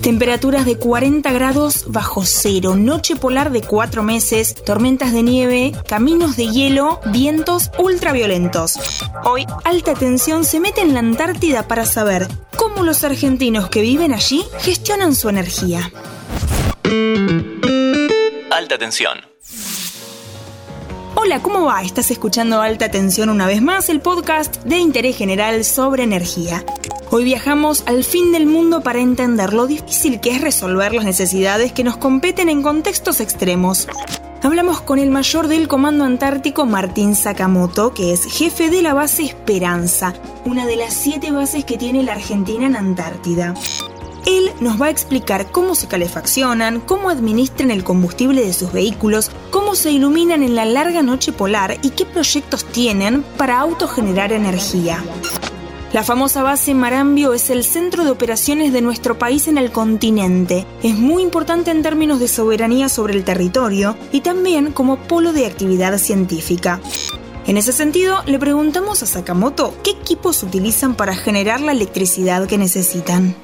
Temperaturas de 40 grados bajo cero, noche polar de 4 meses, tormentas de nieve, caminos de hielo, vientos ultraviolentos. Hoy, alta tensión se mete en la Antártida para saber cómo los argentinos que viven allí gestionan su energía. Alta tensión. Hola, ¿cómo va? Estás escuchando Alta Tensión una vez más, el podcast de interés general sobre energía. Hoy viajamos al fin del mundo para entender lo difícil que es resolver las necesidades que nos competen en contextos extremos. Hablamos con el mayor del Comando Antártico, Martín Sakamoto, que es jefe de la base Esperanza, una de las siete bases que tiene la Argentina en Antártida. Él nos va a explicar cómo se calefaccionan, cómo administran el combustible de sus vehículos, cómo se iluminan en la larga noche polar y qué proyectos tienen para autogenerar energía. La famosa base Marambio es el centro de operaciones de nuestro país en el continente. Es muy importante en términos de soberanía sobre el territorio y también como polo de actividad científica. En ese sentido, le preguntamos a Sakamoto qué equipos utilizan para generar la electricidad que necesitan.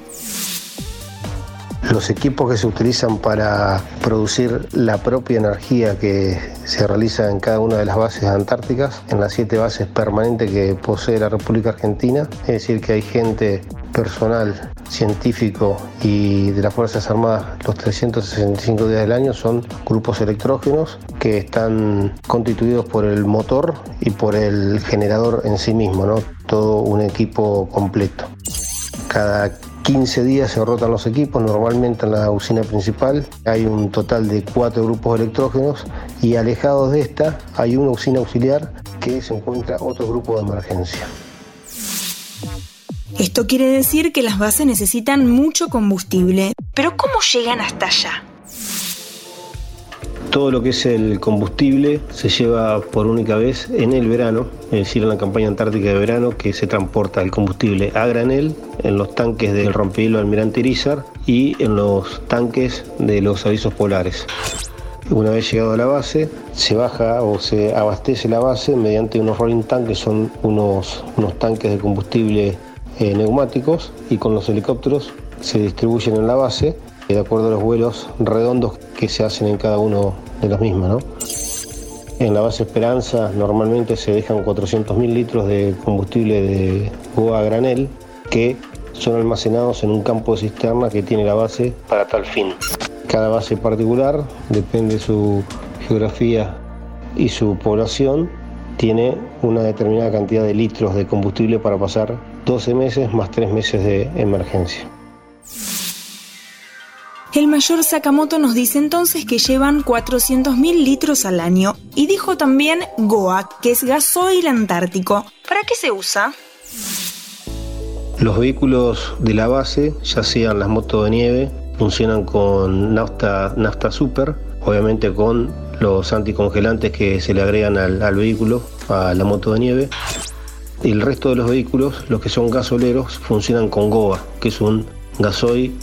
Los equipos que se utilizan para producir la propia energía que se realiza en cada una de las bases antárticas, en las siete bases permanentes que posee la República Argentina, es decir, que hay gente personal, científico y de las Fuerzas Armadas los 365 días del año son grupos electrógenos que están constituidos por el motor y por el generador en sí mismo, ¿no? todo un equipo completo. Cada 15 días se rotan los equipos, normalmente en la usina principal hay un total de cuatro grupos electrógenos y alejados de esta hay una usina auxiliar que se encuentra otro grupo de emergencia. Esto quiere decir que las bases necesitan mucho combustible, pero ¿cómo llegan hasta allá? Todo lo que es el combustible se lleva por única vez en el verano, es decir, en la campaña antártica de verano, que se transporta el combustible a granel en los tanques del rompehielo Almirante Irizar y en los tanques de los avisos polares. Una vez llegado a la base, se baja o se abastece la base mediante unos rolling tanks, que son unos, unos tanques de combustible eh, neumáticos, y con los helicópteros se distribuyen en la base de acuerdo a los vuelos redondos que se hacen en cada uno de los mismos. En la base Esperanza normalmente se dejan 400.000 litros de combustible de Goa granel que son almacenados en un campo de cisterna que tiene la base para tal fin. Cada base particular, depende de su geografía y su población, tiene una determinada cantidad de litros de combustible para pasar 12 meses más 3 meses de emergencia. El mayor Sakamoto nos dice entonces que llevan 400.000 litros al año y dijo también GOA, que es gasoil antártico. ¿Para qué se usa? Los vehículos de la base, ya sean las motos de nieve, funcionan con nafta, nafta super, obviamente con los anticongelantes que se le agregan al, al vehículo, a la moto de nieve. El resto de los vehículos, los que son gasoleros, funcionan con GOA, que es un gasoil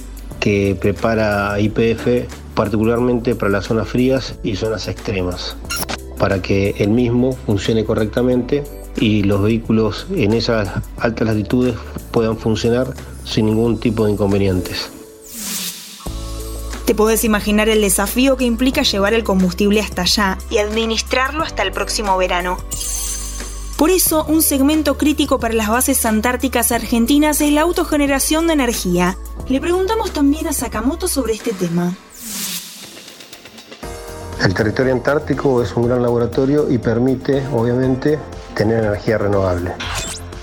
que prepara IPF particularmente para las zonas frías y zonas extremas, para que el mismo funcione correctamente y los vehículos en esas altas latitudes puedan funcionar sin ningún tipo de inconvenientes. Te puedes imaginar el desafío que implica llevar el combustible hasta allá y administrarlo hasta el próximo verano. Por eso, un segmento crítico para las bases antárticas argentinas es la autogeneración de energía, le preguntamos también a Sakamoto sobre este tema. El territorio antártico es un gran laboratorio y permite, obviamente, tener energía renovable.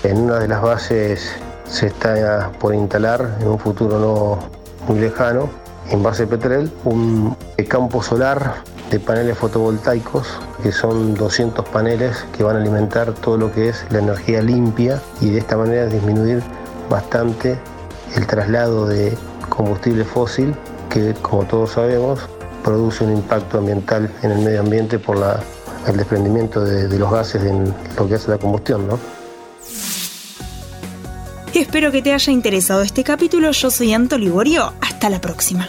En una de las bases se está por instalar, en un futuro no muy lejano, en base Petrel, un campo solar de paneles fotovoltaicos, que son 200 paneles que van a alimentar todo lo que es la energía limpia y de esta manera disminuir bastante el traslado de combustible fósil que, como todos sabemos, produce un impacto ambiental en el medio ambiente por el desprendimiento de, los gases en lo que hace la combustión. ¿no? Espero que te haya interesado este capítulo. Yo soy Anto Liborio. Hasta la próxima.